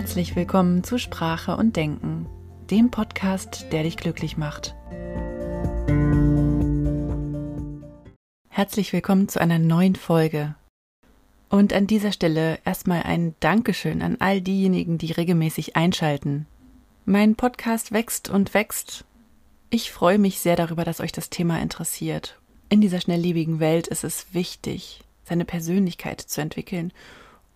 Herzlich willkommen zu Sprache und Denken, dem Podcast, der dich glücklich macht. Herzlich willkommen zu einer neuen Folge. Und an dieser Stelle erstmal ein Dankeschön an all diejenigen, die regelmäßig einschalten. Mein Podcast wächst und wächst. Ich freue mich sehr darüber, dass euch das Thema interessiert. In dieser schnelllebigen Welt ist es wichtig, seine Persönlichkeit zu entwickeln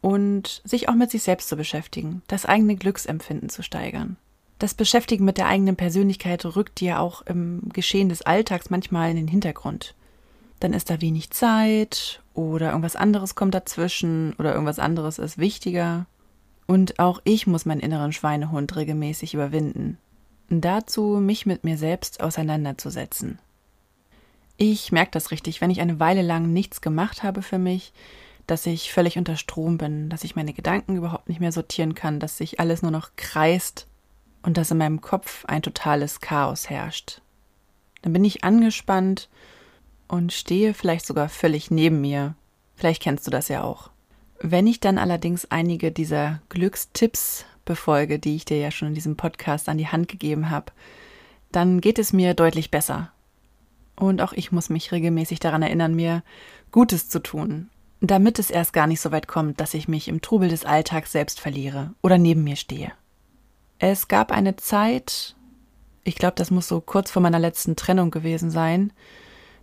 und sich auch mit sich selbst zu beschäftigen, das eigene Glücksempfinden zu steigern. Das Beschäftigen mit der eigenen Persönlichkeit rückt dir auch im Geschehen des Alltags manchmal in den Hintergrund. Dann ist da wenig Zeit oder irgendwas anderes kommt dazwischen oder irgendwas anderes ist wichtiger. Und auch ich muss meinen inneren Schweinehund regelmäßig überwinden. dazu mich mit mir selbst auseinanderzusetzen. Ich merke das richtig, wenn ich eine Weile lang nichts gemacht habe für mich, dass ich völlig unter Strom bin, dass ich meine Gedanken überhaupt nicht mehr sortieren kann, dass sich alles nur noch kreist und dass in meinem Kopf ein totales Chaos herrscht. Dann bin ich angespannt und stehe vielleicht sogar völlig neben mir. Vielleicht kennst du das ja auch. Wenn ich dann allerdings einige dieser Glückstipps befolge, die ich dir ja schon in diesem Podcast an die Hand gegeben habe, dann geht es mir deutlich besser. Und auch ich muss mich regelmäßig daran erinnern, mir Gutes zu tun damit es erst gar nicht so weit kommt, dass ich mich im Trubel des Alltags selbst verliere oder neben mir stehe. Es gab eine Zeit, ich glaube, das muss so kurz vor meiner letzten Trennung gewesen sein.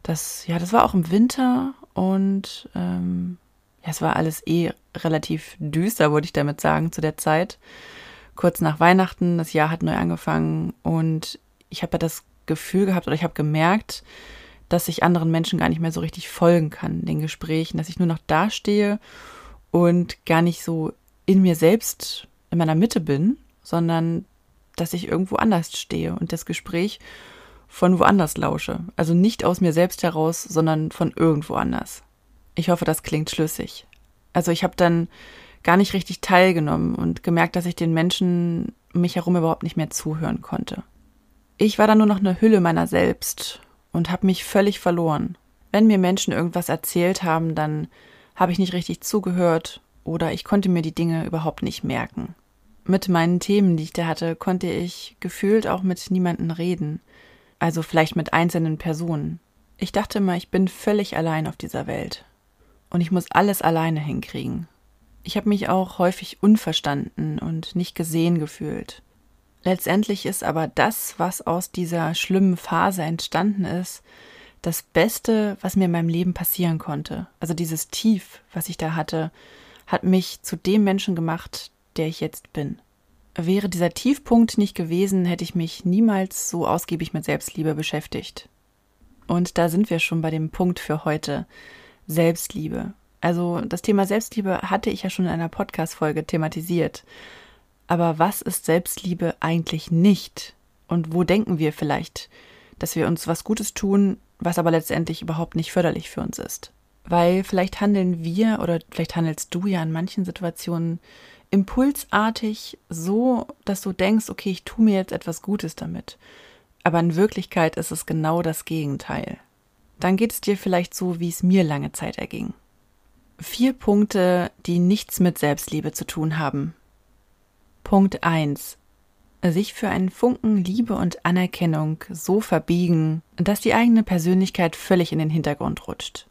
Das, ja, das war auch im Winter und ähm, ja, es war alles eh relativ düster, würde ich damit sagen, zu der Zeit. Kurz nach Weihnachten, das Jahr hat neu angefangen und ich habe ja das Gefühl gehabt oder ich habe gemerkt, dass ich anderen Menschen gar nicht mehr so richtig folgen kann, den Gesprächen, dass ich nur noch dastehe und gar nicht so in mir selbst, in meiner Mitte bin, sondern dass ich irgendwo anders stehe und das Gespräch von woanders lausche. Also nicht aus mir selbst heraus, sondern von irgendwo anders. Ich hoffe, das klingt schlüssig. Also ich habe dann gar nicht richtig teilgenommen und gemerkt, dass ich den Menschen um mich herum überhaupt nicht mehr zuhören konnte. Ich war dann nur noch eine Hülle meiner selbst und habe mich völlig verloren. Wenn mir Menschen irgendwas erzählt haben, dann habe ich nicht richtig zugehört oder ich konnte mir die Dinge überhaupt nicht merken. Mit meinen Themen, die ich da hatte, konnte ich gefühlt auch mit niemanden reden, also vielleicht mit einzelnen Personen. Ich dachte immer, ich bin völlig allein auf dieser Welt und ich muss alles alleine hinkriegen. Ich habe mich auch häufig unverstanden und nicht gesehen gefühlt. Letztendlich ist aber das, was aus dieser schlimmen Phase entstanden ist, das Beste, was mir in meinem Leben passieren konnte. Also dieses Tief, was ich da hatte, hat mich zu dem Menschen gemacht, der ich jetzt bin. Wäre dieser Tiefpunkt nicht gewesen, hätte ich mich niemals so ausgiebig mit Selbstliebe beschäftigt. Und da sind wir schon bei dem Punkt für heute. Selbstliebe. Also das Thema Selbstliebe hatte ich ja schon in einer Podcast-Folge thematisiert. Aber was ist Selbstliebe eigentlich nicht? Und wo denken wir vielleicht, dass wir uns was Gutes tun, was aber letztendlich überhaupt nicht förderlich für uns ist? Weil vielleicht handeln wir oder vielleicht handelst du ja in manchen Situationen impulsartig so, dass du denkst, okay, ich tue mir jetzt etwas Gutes damit. Aber in Wirklichkeit ist es genau das Gegenteil. Dann geht es dir vielleicht so, wie es mir lange Zeit erging. Vier Punkte, die nichts mit Selbstliebe zu tun haben, Punkt 1. Sich für einen Funken Liebe und Anerkennung so verbiegen, dass die eigene Persönlichkeit völlig in den Hintergrund rutscht.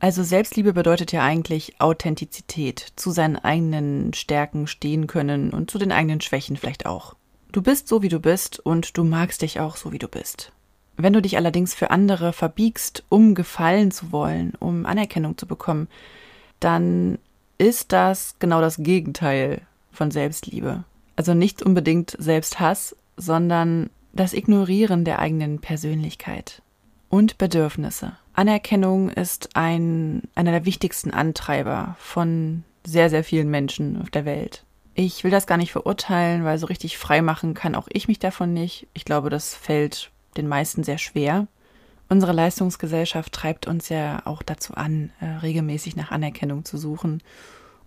Also Selbstliebe bedeutet ja eigentlich Authentizität, zu seinen eigenen Stärken stehen können und zu den eigenen Schwächen vielleicht auch. Du bist so, wie du bist und du magst dich auch so, wie du bist. Wenn du dich allerdings für andere verbiegst, um gefallen zu wollen, um Anerkennung zu bekommen, dann ist das genau das Gegenteil von Selbstliebe. Also nicht unbedingt Selbsthass, sondern das Ignorieren der eigenen Persönlichkeit und Bedürfnisse. Anerkennung ist ein, einer der wichtigsten Antreiber von sehr, sehr vielen Menschen auf der Welt. Ich will das gar nicht verurteilen, weil so richtig frei machen kann auch ich mich davon nicht. Ich glaube, das fällt den meisten sehr schwer. Unsere Leistungsgesellschaft treibt uns ja auch dazu an, äh, regelmäßig nach Anerkennung zu suchen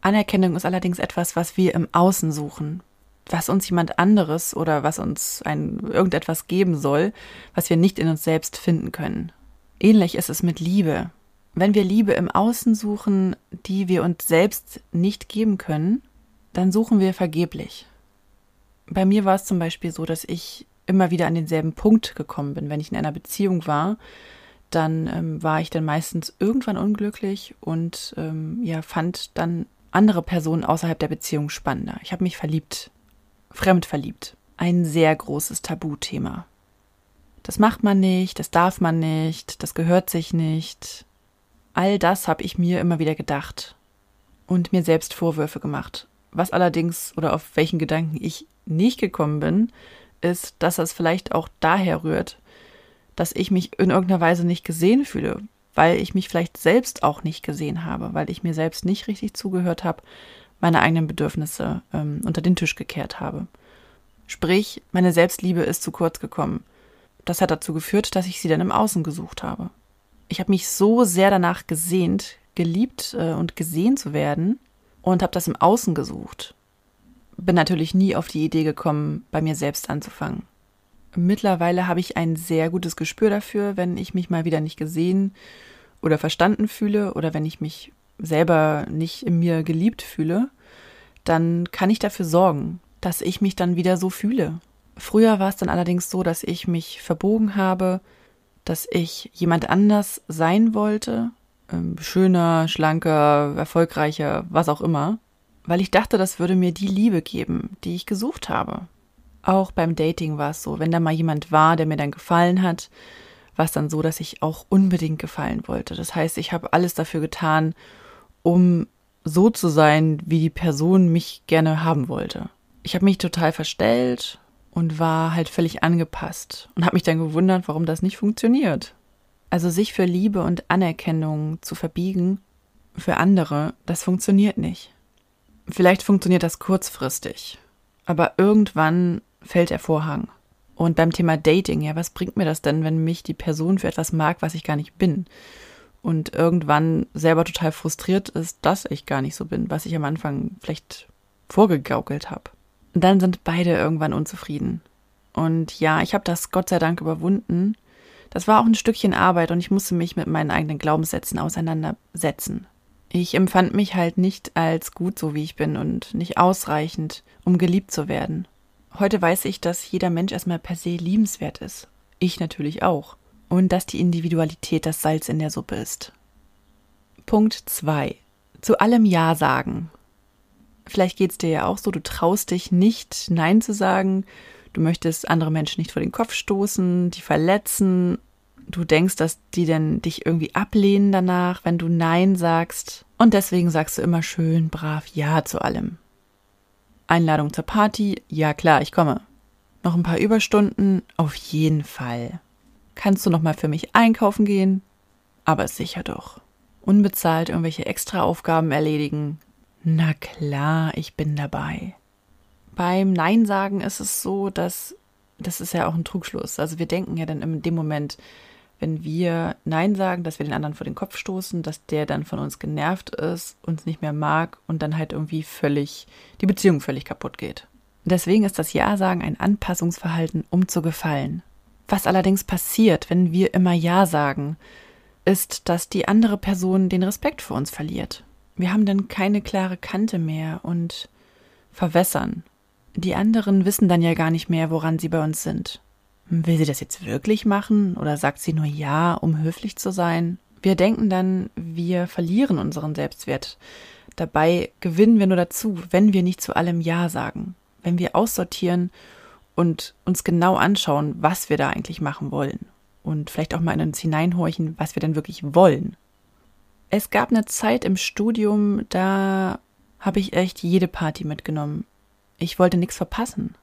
Anerkennung ist allerdings etwas, was wir im Außen suchen, was uns jemand anderes oder was uns ein irgendetwas geben soll, was wir nicht in uns selbst finden können. Ähnlich ist es mit Liebe. Wenn wir Liebe im Außen suchen, die wir uns selbst nicht geben können, dann suchen wir vergeblich. Bei mir war es zum Beispiel so, dass ich immer wieder an denselben Punkt gekommen bin. Wenn ich in einer Beziehung war, dann ähm, war ich dann meistens irgendwann unglücklich und ähm, ja, fand dann andere Personen außerhalb der Beziehung spannender. Ich habe mich verliebt, fremd verliebt. Ein sehr großes Tabuthema. Das macht man nicht, das darf man nicht, das gehört sich nicht. All das habe ich mir immer wieder gedacht und mir selbst Vorwürfe gemacht. Was allerdings oder auf welchen Gedanken ich nicht gekommen bin, ist, dass das vielleicht auch daher rührt, dass ich mich in irgendeiner Weise nicht gesehen fühle, weil ich mich vielleicht selbst auch nicht gesehen habe, weil ich mir selbst nicht richtig zugehört habe, meine eigenen Bedürfnisse ähm, unter den Tisch gekehrt habe. Sprich, meine Selbstliebe ist zu kurz gekommen. Das hat dazu geführt, dass ich sie dann im Außen gesucht habe. Ich habe mich so sehr danach gesehnt, geliebt äh, und gesehen zu werden und habe das im Außen gesucht. Bin natürlich nie auf die Idee gekommen, bei mir selbst anzufangen. Mittlerweile habe ich ein sehr gutes Gespür dafür, wenn ich mich mal wieder nicht gesehen oder verstanden fühle oder wenn ich mich selber nicht in mir geliebt fühle, dann kann ich dafür sorgen, dass ich mich dann wieder so fühle. Früher war es dann allerdings so, dass ich mich verbogen habe, dass ich jemand anders sein wollte, ähm, schöner, schlanker, erfolgreicher, was auch immer, weil ich dachte, das würde mir die Liebe geben, die ich gesucht habe. Auch beim Dating war es so, wenn da mal jemand war, der mir dann gefallen hat, war es dann so, dass ich auch unbedingt gefallen wollte. Das heißt, ich habe alles dafür getan, um so zu sein, wie die Person mich gerne haben wollte. Ich habe mich total verstellt und war halt völlig angepasst und habe mich dann gewundert, warum das nicht funktioniert. Also sich für Liebe und Anerkennung zu verbiegen für andere, das funktioniert nicht. Vielleicht funktioniert das kurzfristig, aber irgendwann fällt der Vorhang. Und beim Thema Dating, ja, was bringt mir das denn, wenn mich die Person für etwas mag, was ich gar nicht bin? Und irgendwann selber total frustriert ist, dass ich gar nicht so bin, was ich am Anfang vielleicht vorgegaukelt habe. Und dann sind beide irgendwann unzufrieden. Und ja, ich habe das Gott sei Dank überwunden. Das war auch ein Stückchen Arbeit und ich musste mich mit meinen eigenen Glaubenssätzen auseinandersetzen. Ich empfand mich halt nicht als gut so wie ich bin und nicht ausreichend, um geliebt zu werden. Heute weiß ich, dass jeder Mensch erstmal per se liebenswert ist. Ich natürlich auch. Und dass die Individualität das Salz in der Suppe ist. Punkt 2. Zu allem Ja sagen. Vielleicht geht es dir ja auch so, du traust dich nicht, Nein zu sagen. Du möchtest andere Menschen nicht vor den Kopf stoßen, die verletzen. Du denkst, dass die denn dich irgendwie ablehnen danach, wenn du Nein sagst. Und deswegen sagst du immer schön brav Ja zu allem. Einladung zur Party? Ja klar, ich komme. Noch ein paar Überstunden? Auf jeden Fall. Kannst du noch mal für mich einkaufen gehen? Aber sicher doch. Unbezahlt irgendwelche Extraaufgaben erledigen? Na klar, ich bin dabei. Beim Nein sagen ist es so, dass das ist ja auch ein Trugschluss. Also wir denken ja dann in dem Moment, wenn wir Nein sagen, dass wir den anderen vor den Kopf stoßen, dass der dann von uns genervt ist, uns nicht mehr mag und dann halt irgendwie völlig, die Beziehung völlig kaputt geht. Deswegen ist das Ja-Sagen ein Anpassungsverhalten, um zu gefallen. Was allerdings passiert, wenn wir immer Ja sagen, ist, dass die andere Person den Respekt vor uns verliert. Wir haben dann keine klare Kante mehr und verwässern. Die anderen wissen dann ja gar nicht mehr, woran sie bei uns sind. Will sie das jetzt wirklich machen oder sagt sie nur ja, um höflich zu sein? Wir denken dann, wir verlieren unseren Selbstwert. Dabei gewinnen wir nur dazu, wenn wir nicht zu allem Ja sagen, wenn wir aussortieren und uns genau anschauen, was wir da eigentlich machen wollen und vielleicht auch mal in uns hineinhorchen, was wir denn wirklich wollen. Es gab eine Zeit im Studium, da habe ich echt jede Party mitgenommen. Ich wollte nichts verpassen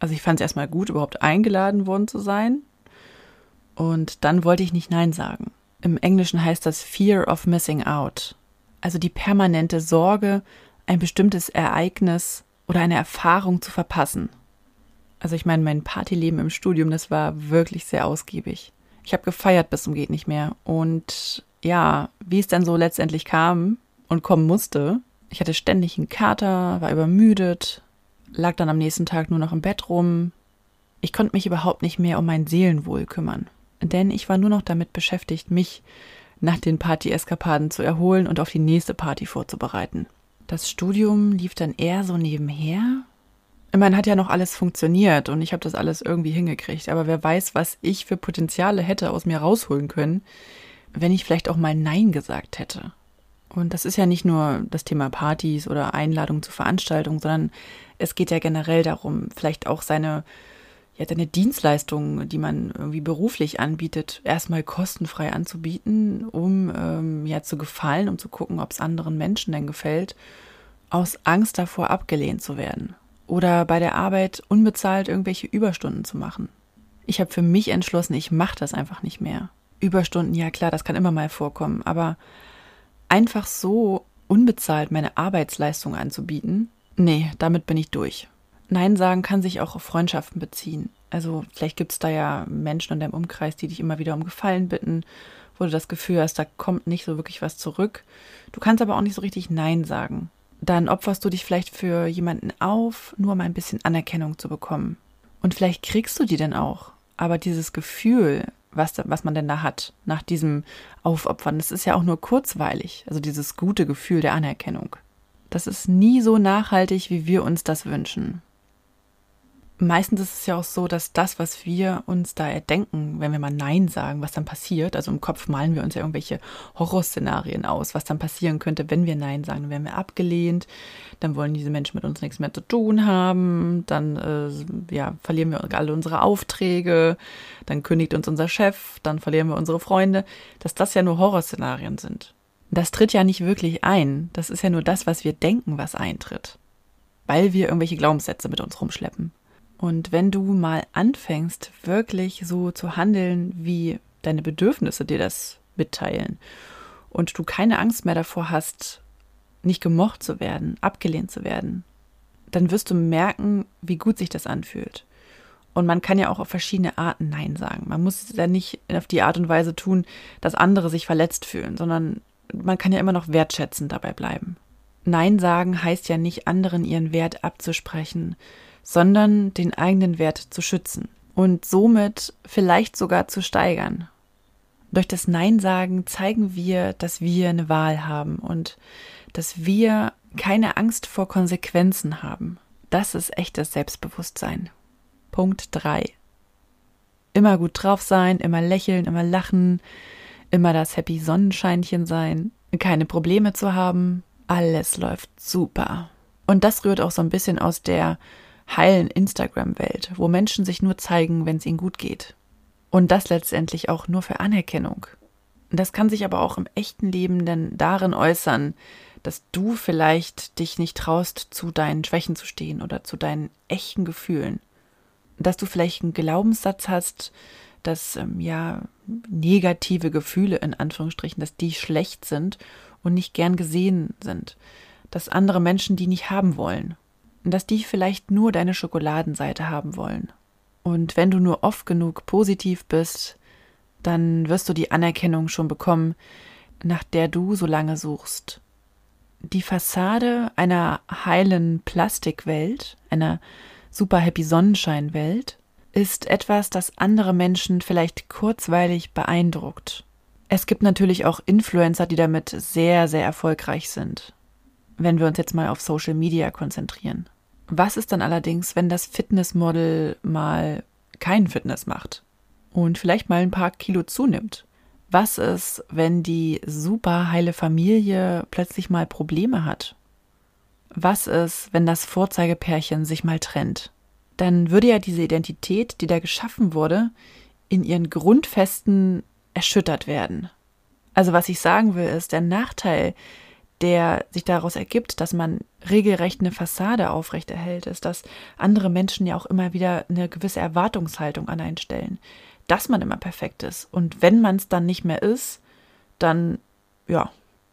also ich fand es erstmal gut, überhaupt eingeladen worden zu sein. Und dann wollte ich nicht Nein sagen. Im Englischen heißt das Fear of Missing Out. Also die permanente Sorge, ein bestimmtes Ereignis oder eine Erfahrung zu verpassen. Also ich meine, mein Partyleben im Studium, das war wirklich sehr ausgiebig. Ich habe gefeiert bis zum geht nicht mehr. Und ja, wie es dann so letztendlich kam und kommen musste, ich hatte ständig einen Kater, war übermüdet, lag dann am nächsten Tag nur noch im Bett rum. Ich konnte mich überhaupt nicht mehr um mein Seelenwohl kümmern, denn ich war nur noch damit beschäftigt, mich nach den Party-Eskapaden zu erholen und auf die nächste Party vorzubereiten. Das Studium lief dann eher so nebenher. Ich meine, hat ja noch alles funktioniert und ich habe das alles irgendwie hingekriegt. Aber wer weiß, was ich für Potenziale hätte aus mir rausholen können, wenn ich vielleicht auch mal Nein gesagt hätte. Und das ist ja nicht nur das Thema Partys oder Einladungen zu Veranstaltungen, sondern es geht ja generell darum, vielleicht auch seine, ja, seine Dienstleistungen, die man irgendwie beruflich anbietet, erstmal kostenfrei anzubieten, um ähm, ja zu gefallen, um zu gucken, ob es anderen Menschen denn gefällt, aus Angst davor abgelehnt zu werden. Oder bei der Arbeit unbezahlt irgendwelche Überstunden zu machen. Ich habe für mich entschlossen, ich mache das einfach nicht mehr. Überstunden, ja klar, das kann immer mal vorkommen, aber einfach so unbezahlt meine Arbeitsleistung anzubieten, nee, damit bin ich durch. Nein sagen kann sich auch auf Freundschaften beziehen. Also vielleicht gibt es da ja Menschen in deinem Umkreis, die dich immer wieder um Gefallen bitten, wo du das Gefühl hast, da kommt nicht so wirklich was zurück. Du kannst aber auch nicht so richtig Nein sagen. Dann opferst du dich vielleicht für jemanden auf, nur um ein bisschen Anerkennung zu bekommen. Und vielleicht kriegst du die dann auch. Aber dieses Gefühl, was, was man denn da hat nach diesem Aufopfern. Das ist ja auch nur kurzweilig, also dieses gute Gefühl der Anerkennung. Das ist nie so nachhaltig, wie wir uns das wünschen meistens ist es ja auch so, dass das, was wir uns da erdenken, wenn wir mal Nein sagen, was dann passiert, also im Kopf malen wir uns ja irgendwelche Horrorszenarien aus, was dann passieren könnte, wenn wir Nein sagen. Dann werden wir abgelehnt, dann wollen diese Menschen mit uns nichts mehr zu tun haben, dann äh, ja, verlieren wir alle unsere Aufträge, dann kündigt uns unser Chef, dann verlieren wir unsere Freunde, dass das ja nur Horrorszenarien sind. Das tritt ja nicht wirklich ein. Das ist ja nur das, was wir denken, was eintritt. Weil wir irgendwelche Glaubenssätze mit uns rumschleppen. Und wenn du mal anfängst, wirklich so zu handeln, wie deine Bedürfnisse dir das mitteilen und du keine Angst mehr davor hast, nicht gemocht zu werden, abgelehnt zu werden, dann wirst du merken, wie gut sich das anfühlt. Und man kann ja auch auf verschiedene Arten Nein sagen. Man muss es ja nicht auf die Art und Weise tun, dass andere sich verletzt fühlen, sondern man kann ja immer noch wertschätzend dabei bleiben. Nein sagen heißt ja nicht, anderen ihren Wert abzusprechen, sondern den eigenen Wert zu schützen und somit vielleicht sogar zu steigern. Durch das Nein sagen zeigen wir, dass wir eine Wahl haben und dass wir keine Angst vor Konsequenzen haben. Das ist echtes Selbstbewusstsein. Punkt 3. Immer gut drauf sein, immer lächeln, immer lachen, immer das Happy Sonnenscheinchen sein, keine Probleme zu haben, alles läuft super. Und das rührt auch so ein bisschen aus der heilen Instagram-Welt, wo Menschen sich nur zeigen, wenn es ihnen gut geht. Und das letztendlich auch nur für Anerkennung. Das kann sich aber auch im echten Leben dann darin äußern, dass du vielleicht dich nicht traust, zu deinen Schwächen zu stehen oder zu deinen echten Gefühlen. Dass du vielleicht einen Glaubenssatz hast, dass ähm, ja negative Gefühle in Anführungsstrichen, dass die schlecht sind und nicht gern gesehen sind, dass andere Menschen die nicht haben wollen dass die vielleicht nur deine Schokoladenseite haben wollen. Und wenn du nur oft genug positiv bist, dann wirst du die Anerkennung schon bekommen, nach der du so lange suchst. Die Fassade einer heilen Plastikwelt, einer super happy Sonnenscheinwelt, ist etwas, das andere Menschen vielleicht kurzweilig beeindruckt. Es gibt natürlich auch Influencer, die damit sehr, sehr erfolgreich sind, wenn wir uns jetzt mal auf Social Media konzentrieren. Was ist dann allerdings, wenn das Fitnessmodel mal kein Fitness macht und vielleicht mal ein paar Kilo zunimmt? Was ist, wenn die super heile Familie plötzlich mal Probleme hat? Was ist, wenn das Vorzeigepärchen sich mal trennt? Dann würde ja diese Identität, die da geschaffen wurde, in ihren Grundfesten erschüttert werden. Also was ich sagen will, ist, der Nachteil, der sich daraus ergibt, dass man regelrecht eine Fassade aufrechterhält, ist, dass andere Menschen ja auch immer wieder eine gewisse Erwartungshaltung an einen stellen, dass man immer perfekt ist. Und wenn man es dann nicht mehr ist, dann, ja,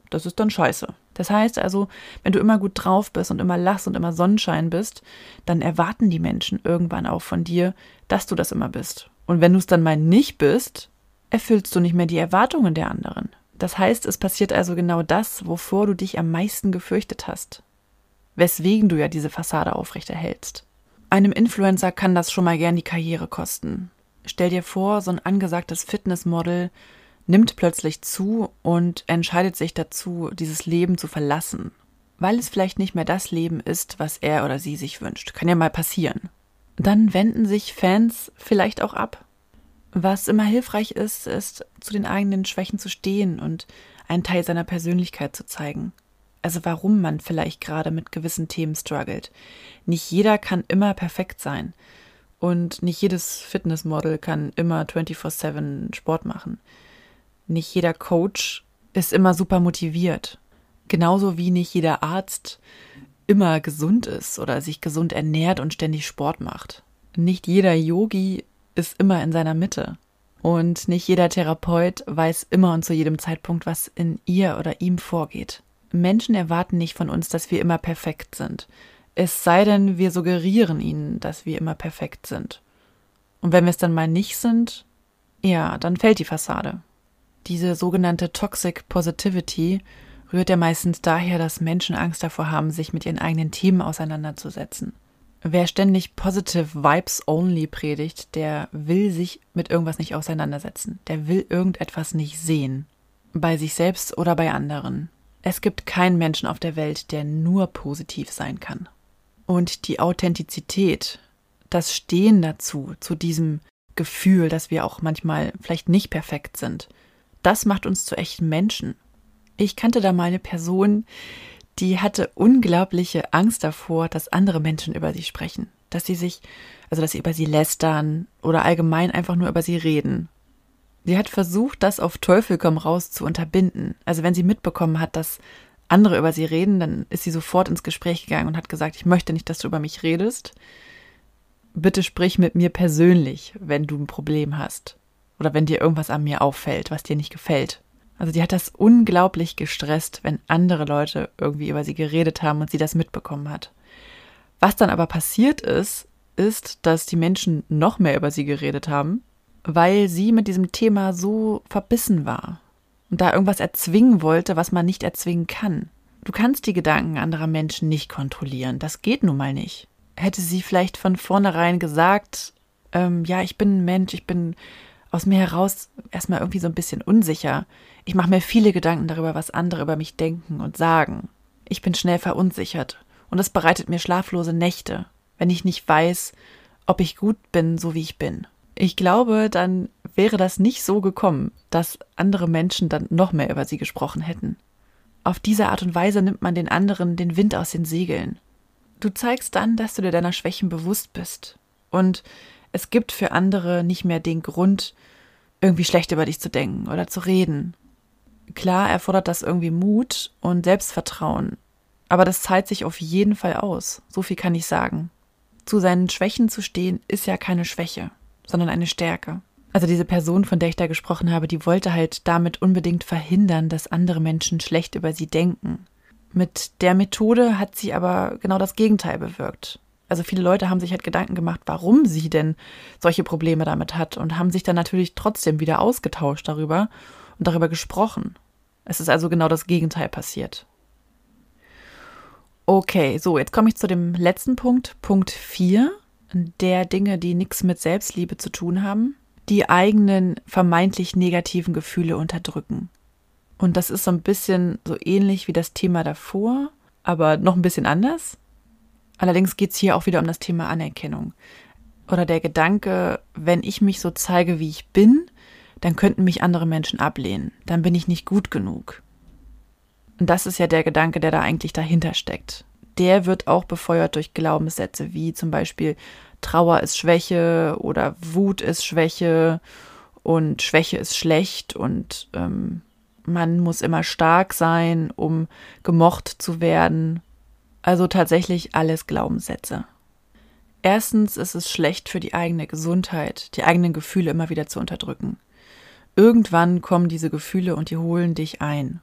das ist dann scheiße. Das heißt also, wenn du immer gut drauf bist und immer lachst und immer Sonnenschein bist, dann erwarten die Menschen irgendwann auch von dir, dass du das immer bist. Und wenn du es dann mal nicht bist, erfüllst du nicht mehr die Erwartungen der anderen. Das heißt, es passiert also genau das, wovor du dich am meisten gefürchtet hast. Weswegen du ja diese Fassade aufrechterhältst. Einem Influencer kann das schon mal gern die Karriere kosten. Stell dir vor, so ein angesagtes Fitnessmodel nimmt plötzlich zu und entscheidet sich dazu, dieses Leben zu verlassen. weil es vielleicht nicht mehr das Leben ist, was er oder sie sich wünscht. Kann ja mal passieren. Dann wenden sich Fans vielleicht auch ab. Was immer hilfreich ist, ist, zu den eigenen Schwächen zu stehen und einen Teil seiner Persönlichkeit zu zeigen. Also warum man vielleicht gerade mit gewissen Themen struggelt. Nicht jeder kann immer perfekt sein. Und nicht jedes Fitnessmodel kann immer 24-7 Sport machen. Nicht jeder Coach ist immer super motiviert. Genauso wie nicht jeder Arzt immer gesund ist oder sich gesund ernährt und ständig Sport macht. Nicht jeder Yogi ist immer in seiner Mitte. Und nicht jeder Therapeut weiß immer und zu jedem Zeitpunkt, was in ihr oder ihm vorgeht. Menschen erwarten nicht von uns, dass wir immer perfekt sind. Es sei denn, wir suggerieren ihnen, dass wir immer perfekt sind. Und wenn wir es dann mal nicht sind, ja, dann fällt die Fassade. Diese sogenannte Toxic Positivity rührt ja meistens daher, dass Menschen Angst davor haben, sich mit ihren eigenen Themen auseinanderzusetzen. Wer ständig Positive Vibes Only predigt, der will sich mit irgendwas nicht auseinandersetzen. Der will irgendetwas nicht sehen. Bei sich selbst oder bei anderen. Es gibt keinen Menschen auf der Welt, der nur positiv sein kann. Und die Authentizität, das Stehen dazu, zu diesem Gefühl, dass wir auch manchmal vielleicht nicht perfekt sind, das macht uns zu echten Menschen. Ich kannte da mal eine Person, die hatte unglaubliche Angst davor, dass andere Menschen über sie sprechen, dass sie sich, also dass sie über sie lästern oder allgemein einfach nur über sie reden. Sie hat versucht, das auf Teufel komm raus zu unterbinden. Also wenn sie mitbekommen hat, dass andere über sie reden, dann ist sie sofort ins Gespräch gegangen und hat gesagt, ich möchte nicht, dass du über mich redest. Bitte sprich mit mir persönlich, wenn du ein Problem hast. Oder wenn dir irgendwas an mir auffällt, was dir nicht gefällt. Also die hat das unglaublich gestresst, wenn andere Leute irgendwie über sie geredet haben und sie das mitbekommen hat. Was dann aber passiert ist, ist, dass die Menschen noch mehr über sie geredet haben, weil sie mit diesem Thema so verbissen war und da irgendwas erzwingen wollte, was man nicht erzwingen kann. Du kannst die Gedanken anderer Menschen nicht kontrollieren. Das geht nun mal nicht. Hätte sie vielleicht von vornherein gesagt, ähm, ja, ich bin ein Mensch, ich bin aus mir heraus erstmal irgendwie so ein bisschen unsicher. Ich mache mir viele Gedanken darüber, was andere über mich denken und sagen. Ich bin schnell verunsichert und es bereitet mir schlaflose Nächte, wenn ich nicht weiß, ob ich gut bin, so wie ich bin. Ich glaube, dann wäre das nicht so gekommen, dass andere Menschen dann noch mehr über sie gesprochen hätten. Auf diese Art und Weise nimmt man den anderen den Wind aus den Segeln. Du zeigst dann, dass du dir deiner Schwächen bewusst bist. Und es gibt für andere nicht mehr den Grund, irgendwie schlecht über dich zu denken oder zu reden. Klar erfordert das irgendwie Mut und Selbstvertrauen, aber das zahlt sich auf jeden Fall aus. So viel kann ich sagen. Zu seinen Schwächen zu stehen, ist ja keine Schwäche, sondern eine Stärke. Also diese Person, von der ich da gesprochen habe, die wollte halt damit unbedingt verhindern, dass andere Menschen schlecht über sie denken. Mit der Methode hat sie aber genau das Gegenteil bewirkt also viele Leute haben sich halt Gedanken gemacht, warum sie denn solche Probleme damit hat und haben sich dann natürlich trotzdem wieder ausgetauscht darüber und darüber gesprochen. Es ist also genau das Gegenteil passiert. Okay, so, jetzt komme ich zu dem letzten Punkt, Punkt 4, der Dinge, die nichts mit Selbstliebe zu tun haben, die eigenen vermeintlich negativen Gefühle unterdrücken. Und das ist so ein bisschen so ähnlich wie das Thema davor, aber noch ein bisschen anders. Allerdings geht es hier auch wieder um das Thema Anerkennung. Oder der Gedanke, wenn ich mich so zeige, wie ich bin, dann könnten mich andere Menschen ablehnen. Dann bin ich nicht gut genug. Und das ist ja der Gedanke, der da eigentlich dahinter steckt. Der wird auch befeuert durch Glaubenssätze wie zum Beispiel Trauer ist Schwäche oder Wut ist Schwäche und Schwäche ist schlecht und ähm, man muss immer stark sein, um gemocht zu werden also tatsächlich alles Glaubenssätze. Erstens ist es schlecht für die eigene Gesundheit, die eigenen Gefühle immer wieder zu unterdrücken. Irgendwann kommen diese Gefühle und die holen dich ein.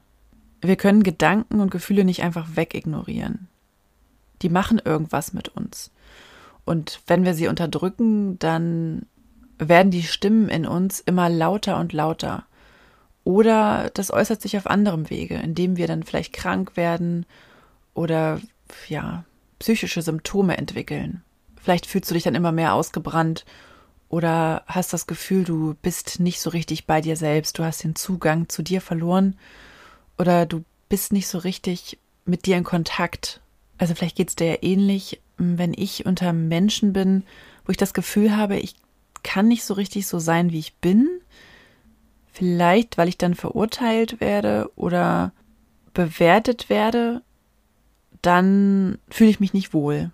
Wir können Gedanken und Gefühle nicht einfach wegignorieren. Die machen irgendwas mit uns. Und wenn wir sie unterdrücken, dann werden die Stimmen in uns immer lauter und lauter. Oder das äußert sich auf anderem Wege, indem wir dann vielleicht krank werden oder ja, psychische Symptome entwickeln. Vielleicht fühlst du dich dann immer mehr ausgebrannt oder hast das Gefühl, du bist nicht so richtig bei dir selbst, du hast den Zugang zu dir verloren oder du bist nicht so richtig mit dir in Kontakt. Also vielleicht geht es dir ja ähnlich, wenn ich unter Menschen bin, wo ich das Gefühl habe, ich kann nicht so richtig so sein, wie ich bin. Vielleicht, weil ich dann verurteilt werde oder bewertet werde, dann fühle ich mich nicht wohl.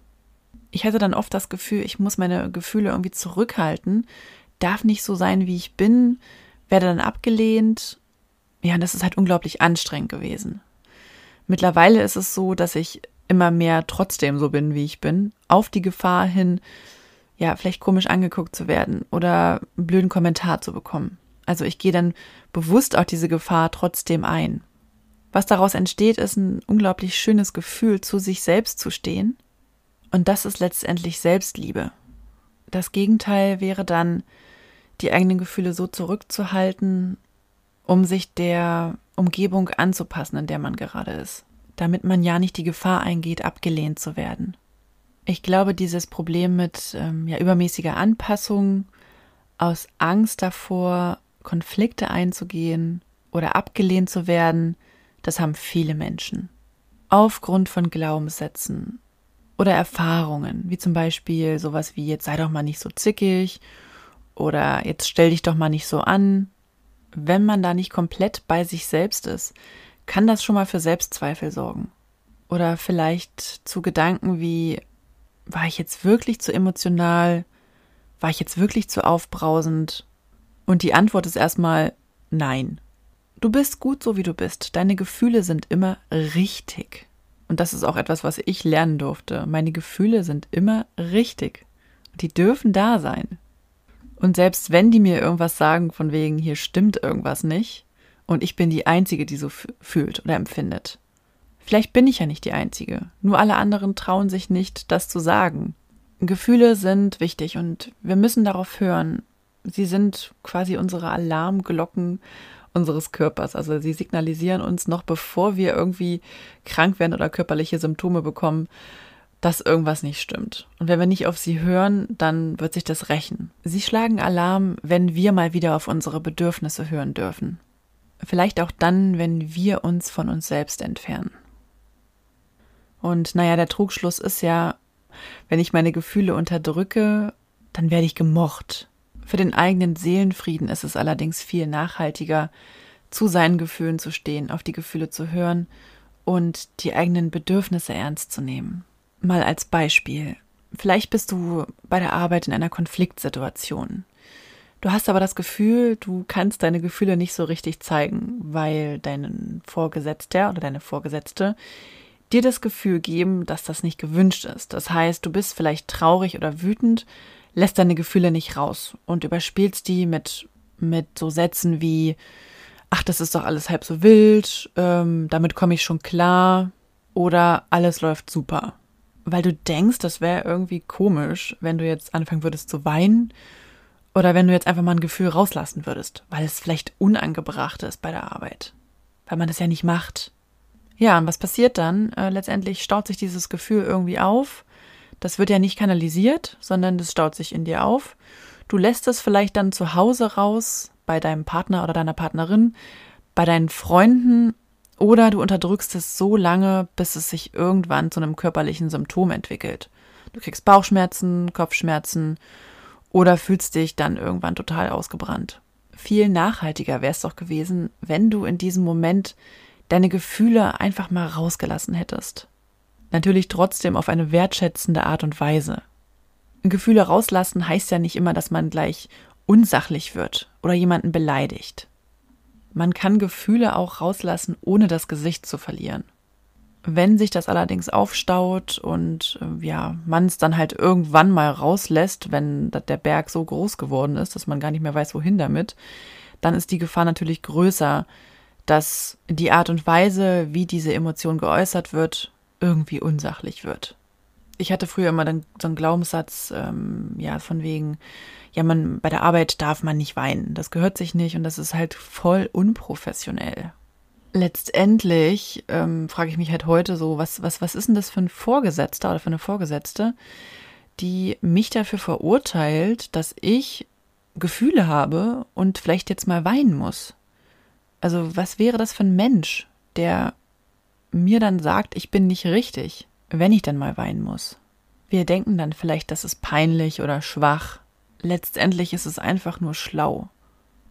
Ich hatte dann oft das Gefühl, ich muss meine Gefühle irgendwie zurückhalten, darf nicht so sein, wie ich bin, werde dann abgelehnt. Ja, das ist halt unglaublich anstrengend gewesen. Mittlerweile ist es so, dass ich immer mehr trotzdem so bin, wie ich bin, auf die Gefahr hin, ja, vielleicht komisch angeguckt zu werden oder einen blöden Kommentar zu bekommen. Also ich gehe dann bewusst auch diese Gefahr trotzdem ein. Was daraus entsteht, ist ein unglaublich schönes Gefühl, zu sich selbst zu stehen. Und das ist letztendlich Selbstliebe. Das Gegenteil wäre dann, die eigenen Gefühle so zurückzuhalten, um sich der Umgebung anzupassen, in der man gerade ist, damit man ja nicht die Gefahr eingeht, abgelehnt zu werden. Ich glaube, dieses Problem mit ähm, ja, übermäßiger Anpassung aus Angst davor, Konflikte einzugehen oder abgelehnt zu werden, das haben viele Menschen. Aufgrund von Glaubenssätzen oder Erfahrungen, wie zum Beispiel sowas wie jetzt sei doch mal nicht so zickig oder jetzt stell dich doch mal nicht so an. Wenn man da nicht komplett bei sich selbst ist, kann das schon mal für Selbstzweifel sorgen. Oder vielleicht zu Gedanken wie war ich jetzt wirklich zu emotional? War ich jetzt wirklich zu aufbrausend? Und die Antwort ist erstmal nein. Du bist gut so, wie du bist. Deine Gefühle sind immer richtig. Und das ist auch etwas, was ich lernen durfte. Meine Gefühle sind immer richtig. Die dürfen da sein. Und selbst wenn die mir irgendwas sagen, von wegen, hier stimmt irgendwas nicht, und ich bin die Einzige, die so fühlt oder empfindet, Vielleicht bin ich ja nicht die Einzige. Nur alle anderen trauen sich nicht, das zu sagen. Gefühle sind wichtig und wir müssen darauf hören. Sie sind quasi unsere Alarmglocken unseres Körpers. Also sie signalisieren uns noch, bevor wir irgendwie krank werden oder körperliche Symptome bekommen, dass irgendwas nicht stimmt. Und wenn wir nicht auf sie hören, dann wird sich das rächen. Sie schlagen Alarm, wenn wir mal wieder auf unsere Bedürfnisse hören dürfen. Vielleicht auch dann, wenn wir uns von uns selbst entfernen. Und naja, der Trugschluss ist ja, wenn ich meine Gefühle unterdrücke, dann werde ich gemocht. Für den eigenen Seelenfrieden ist es allerdings viel nachhaltiger, zu seinen Gefühlen zu stehen, auf die Gefühle zu hören und die eigenen Bedürfnisse ernst zu nehmen. Mal als Beispiel. Vielleicht bist du bei der Arbeit in einer Konfliktsituation. Du hast aber das Gefühl, du kannst deine Gefühle nicht so richtig zeigen, weil dein Vorgesetzter oder deine Vorgesetzte dir das Gefühl geben, dass das nicht gewünscht ist. Das heißt, du bist vielleicht traurig oder wütend, lässt deine Gefühle nicht raus und überspielst die mit, mit so Sätzen wie, ach, das ist doch alles halb so wild, ähm, damit komme ich schon klar oder alles läuft super. Weil du denkst, das wäre irgendwie komisch, wenn du jetzt anfangen würdest zu weinen oder wenn du jetzt einfach mal ein Gefühl rauslassen würdest, weil es vielleicht unangebracht ist bei der Arbeit, weil man das ja nicht macht. Ja, und was passiert dann? Äh, letztendlich staut sich dieses Gefühl irgendwie auf. Das wird ja nicht kanalisiert, sondern das staut sich in dir auf. Du lässt es vielleicht dann zu Hause raus, bei deinem Partner oder deiner Partnerin, bei deinen Freunden oder du unterdrückst es so lange, bis es sich irgendwann zu einem körperlichen Symptom entwickelt. Du kriegst Bauchschmerzen, Kopfschmerzen oder fühlst dich dann irgendwann total ausgebrannt. Viel nachhaltiger wäre es doch gewesen, wenn du in diesem Moment deine Gefühle einfach mal rausgelassen hättest. Natürlich trotzdem auf eine wertschätzende Art und Weise. Gefühle rauslassen heißt ja nicht immer, dass man gleich unsachlich wird oder jemanden beleidigt. Man kann Gefühle auch rauslassen, ohne das Gesicht zu verlieren. Wenn sich das allerdings aufstaut und äh, ja, man es dann halt irgendwann mal rauslässt, wenn der Berg so groß geworden ist, dass man gar nicht mehr weiß, wohin damit, dann ist die Gefahr natürlich größer, dass die Art und Weise, wie diese Emotion geäußert wird, irgendwie unsachlich wird. Ich hatte früher immer dann so einen Glaubenssatz, ähm, ja, von wegen, ja, man, bei der Arbeit darf man nicht weinen. Das gehört sich nicht und das ist halt voll unprofessionell. Letztendlich ähm, frage ich mich halt heute so, was, was, was ist denn das für ein Vorgesetzter oder für eine Vorgesetzte, die mich dafür verurteilt, dass ich Gefühle habe und vielleicht jetzt mal weinen muss? Also was wäre das für ein Mensch, der mir dann sagt, ich bin nicht richtig, wenn ich dann mal weinen muss. Wir denken dann vielleicht, das ist peinlich oder schwach. Letztendlich ist es einfach nur schlau,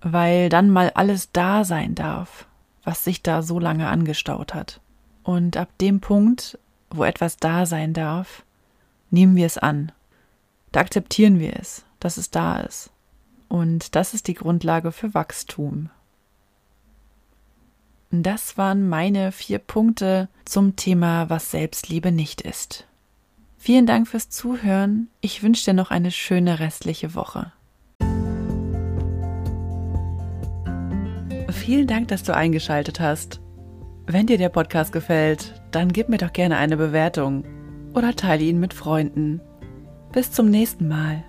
weil dann mal alles da sein darf, was sich da so lange angestaut hat. Und ab dem Punkt, wo etwas da sein darf, nehmen wir es an. Da akzeptieren wir es, dass es da ist. Und das ist die Grundlage für Wachstum. Das waren meine vier Punkte zum Thema, was Selbstliebe nicht ist. Vielen Dank fürs Zuhören. Ich wünsche dir noch eine schöne restliche Woche. Vielen Dank, dass du eingeschaltet hast. Wenn dir der Podcast gefällt, dann gib mir doch gerne eine Bewertung oder teile ihn mit Freunden. Bis zum nächsten Mal.